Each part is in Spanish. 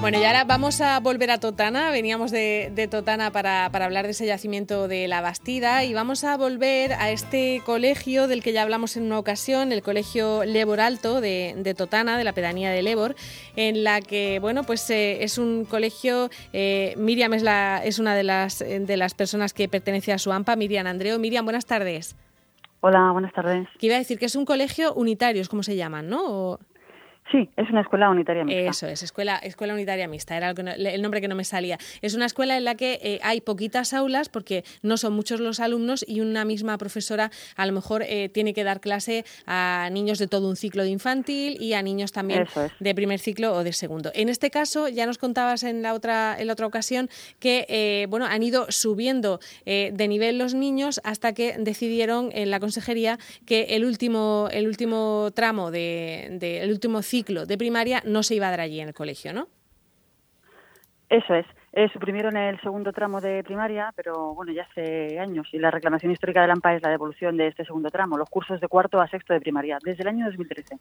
Bueno, y ahora vamos a volver a Totana. Veníamos de, Totana para, hablar de ese yacimiento de la Bastida y vamos a volver a este colegio del que ya hablamos en una ocasión, el Colegio Lebor Alto de, Totana, de la pedanía de Lebor, en la que, bueno, pues eh, es un colegio, eh, Miriam es, la, es una de las, de las personas que pertenece a su AMPA, Miriam Andreo. Miriam, buenas tardes. Hola, buenas tardes. Que iba a decir que es un colegio unitario, es como se llaman, ¿no? Sí, es una escuela unitaria mixta. Eso es, escuela, escuela unitaria mixta, era el nombre que no me salía. Es una escuela en la que eh, hay poquitas aulas porque no son muchos los alumnos y una misma profesora a lo mejor eh, tiene que dar clase a niños de todo un ciclo de infantil y a niños también de primer ciclo o de segundo. En este caso, ya nos contabas en la otra, en la otra ocasión que eh, bueno, han ido subiendo de nivel los niños hasta que decidieron en la consejería que el último, el último tramo de, de el último ciclo de primaria no se iba a dar allí en el colegio, ¿no? Eso es. Eh, suprimieron el segundo tramo de primaria, pero bueno, ya hace años. Y la reclamación histórica del AMPA es la devolución de este segundo tramo, los cursos de cuarto a sexto de primaria, desde el año 2013,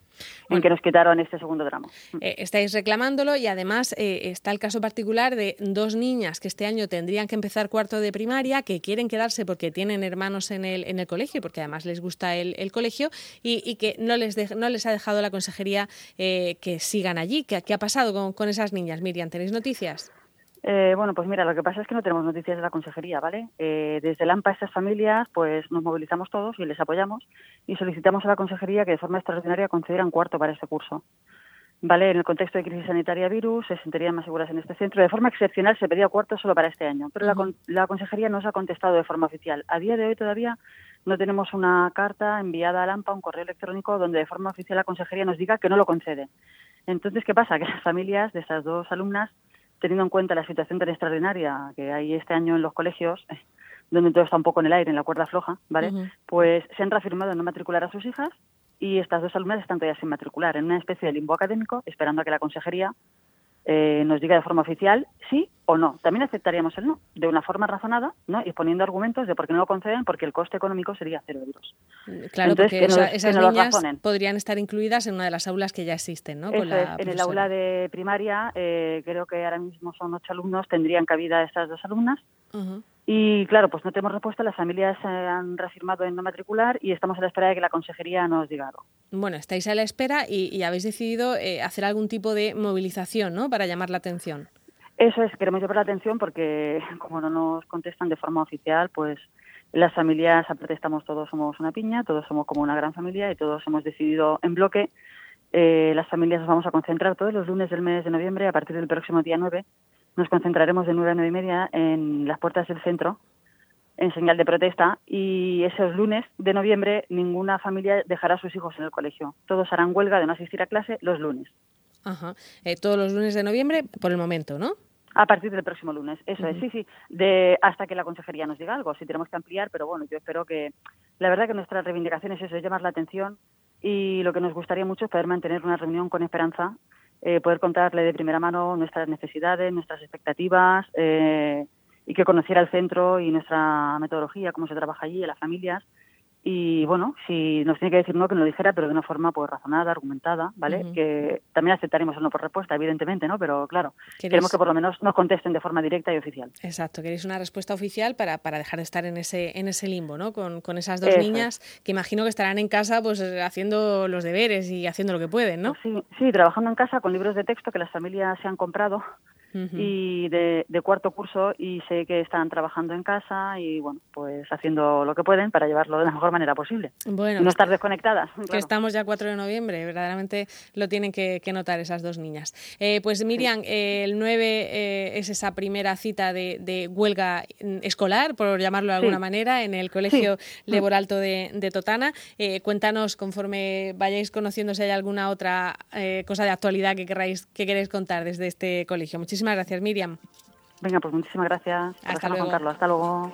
en que nos quitaron este segundo tramo. Eh, estáis reclamándolo y además eh, está el caso particular de dos niñas que este año tendrían que empezar cuarto de primaria, que quieren quedarse porque tienen hermanos en el, en el colegio, porque además les gusta el, colegio, y, que no les, no les ha dejado la consejería que sigan allí. ¿Qué, qué ha pasado con, con esas niñas, Miriam? ¿Tenéis noticias? Eh, bueno, pues mira, lo que pasa es que no tenemos noticias de la consejería, ¿vale? Eh, desde el AMPA, estas familias, pues nos movilizamos todos y les apoyamos y solicitamos a la consejería que de forma extraordinaria concedieran cuarto para este curso. ¿Vale? En el contexto de crisis sanitaria virus, se sentirían más seguras en este centro. De forma excepcional se pedía cuarto solo para este año, pero la, la consejería no se ha contestado de forma oficial. A día de hoy todavía no tenemos una carta enviada al AMPA, un correo electrónico, donde de forma oficial la consejería nos diga que no lo concede. Entonces, ¿qué pasa? Que las familias de estas dos alumnas teniendo en cuenta la situación tan extraordinaria que hay este año en los colegios, donde todo está un poco en el aire, en la cuerda floja, ¿vale? Pues se han reafirmado en no matricular a sus hijas y estas dos alumnas están todavía sin matricular, en una especie de limbo académico, esperando a que la consejería eh, nos diga de forma oficial sí o no. También aceptaríamos el no, de una forma razonada, ¿no? y poniendo argumentos de por qué no lo conceden, porque el coste económico sería cero euros. Claro, porque esas niñas podrían estar incluidas en una de las aulas que ya existen, ¿no? en el aula de primaria, eh, creo que ahora mismo son ocho alumnos, tendrían cabida estas dos alumnas. Y claro, pues no tenemos respuesta, las familias han reafirmado en no matricular y estamos a la espera de que la consejería nos diga algo. Bueno, estáis a la espera y, habéis decidido eh, hacer algún tipo de movilización, ¿no? Para llamar la atención. Eso es, queremos llamar la atención porque como no nos contestan de forma oficial, pues las familias, aparte estamos todos somos una piña, todos somos como una gran familia y todos hemos decidido en bloque. Eh, las familias nos vamos a concentrar todos los lunes del mes de noviembre a partir del próximo día 9 nos concentraremos de nueve a nueve y media en las puertas del centro en señal de protesta y esos lunes de noviembre ninguna familia dejará a sus hijos en el colegio. Todos harán huelga de no asistir a clase los lunes. Ajá. Eh, todos los lunes de noviembre por el momento, ¿no? A partir del próximo lunes, eso es, sí, sí, de, hasta que la consejería nos diga algo, si tenemos que ampliar, pero bueno, yo espero que, la verdad que nuestra reivindicación es eso, es llamar la atención y lo que nos gustaría mucho es poder mantener una reunión con esperanza eh, poder contarle de primera mano nuestras necesidades, nuestras expectativas eh, y que conociera el centro y nuestra metodología, cómo se trabaja allí, a las familias y bueno, si nos tiene que decir no, que nos lo dijera, pero de una forma pues razonada, argumentada, ¿vale? Que también aceptaremos el no por respuesta, evidentemente, ¿no? Pero claro, queremos que por lo menos nos contesten de forma directa y oficial. Exacto, queréis una respuesta oficial para, para dejar de estar en ese, en ese limbo, ¿no? Con, con esas dos niñas que imagino que estarán en casa pues haciendo los deberes y haciendo lo que pueden, ¿no? Sí, sí, trabajando en casa con libros de texto que las familias se han comprado y de, cuarto curso y sé que están trabajando en casa y bueno, pues haciendo lo que pueden para llevarlo de la mejor manera posible. Bueno, no estar desconectadas. Que estamos ya 4 de noviembre, verdaderamente lo tienen que, notar esas dos niñas. Eh, pues Miriam, el 9 eh, es esa primera cita de, huelga escolar, por llamarlo de alguna manera, en el Colegio sí. Alto de, Totana. Eh, cuéntanos, conforme vayáis conociendo, si hay alguna otra cosa de actualidad que queráis que queréis contar desde este colegio. Muchísimas gracias, Miriam. Venga, pues muchísimas gracias. Hasta luego. Hasta luego.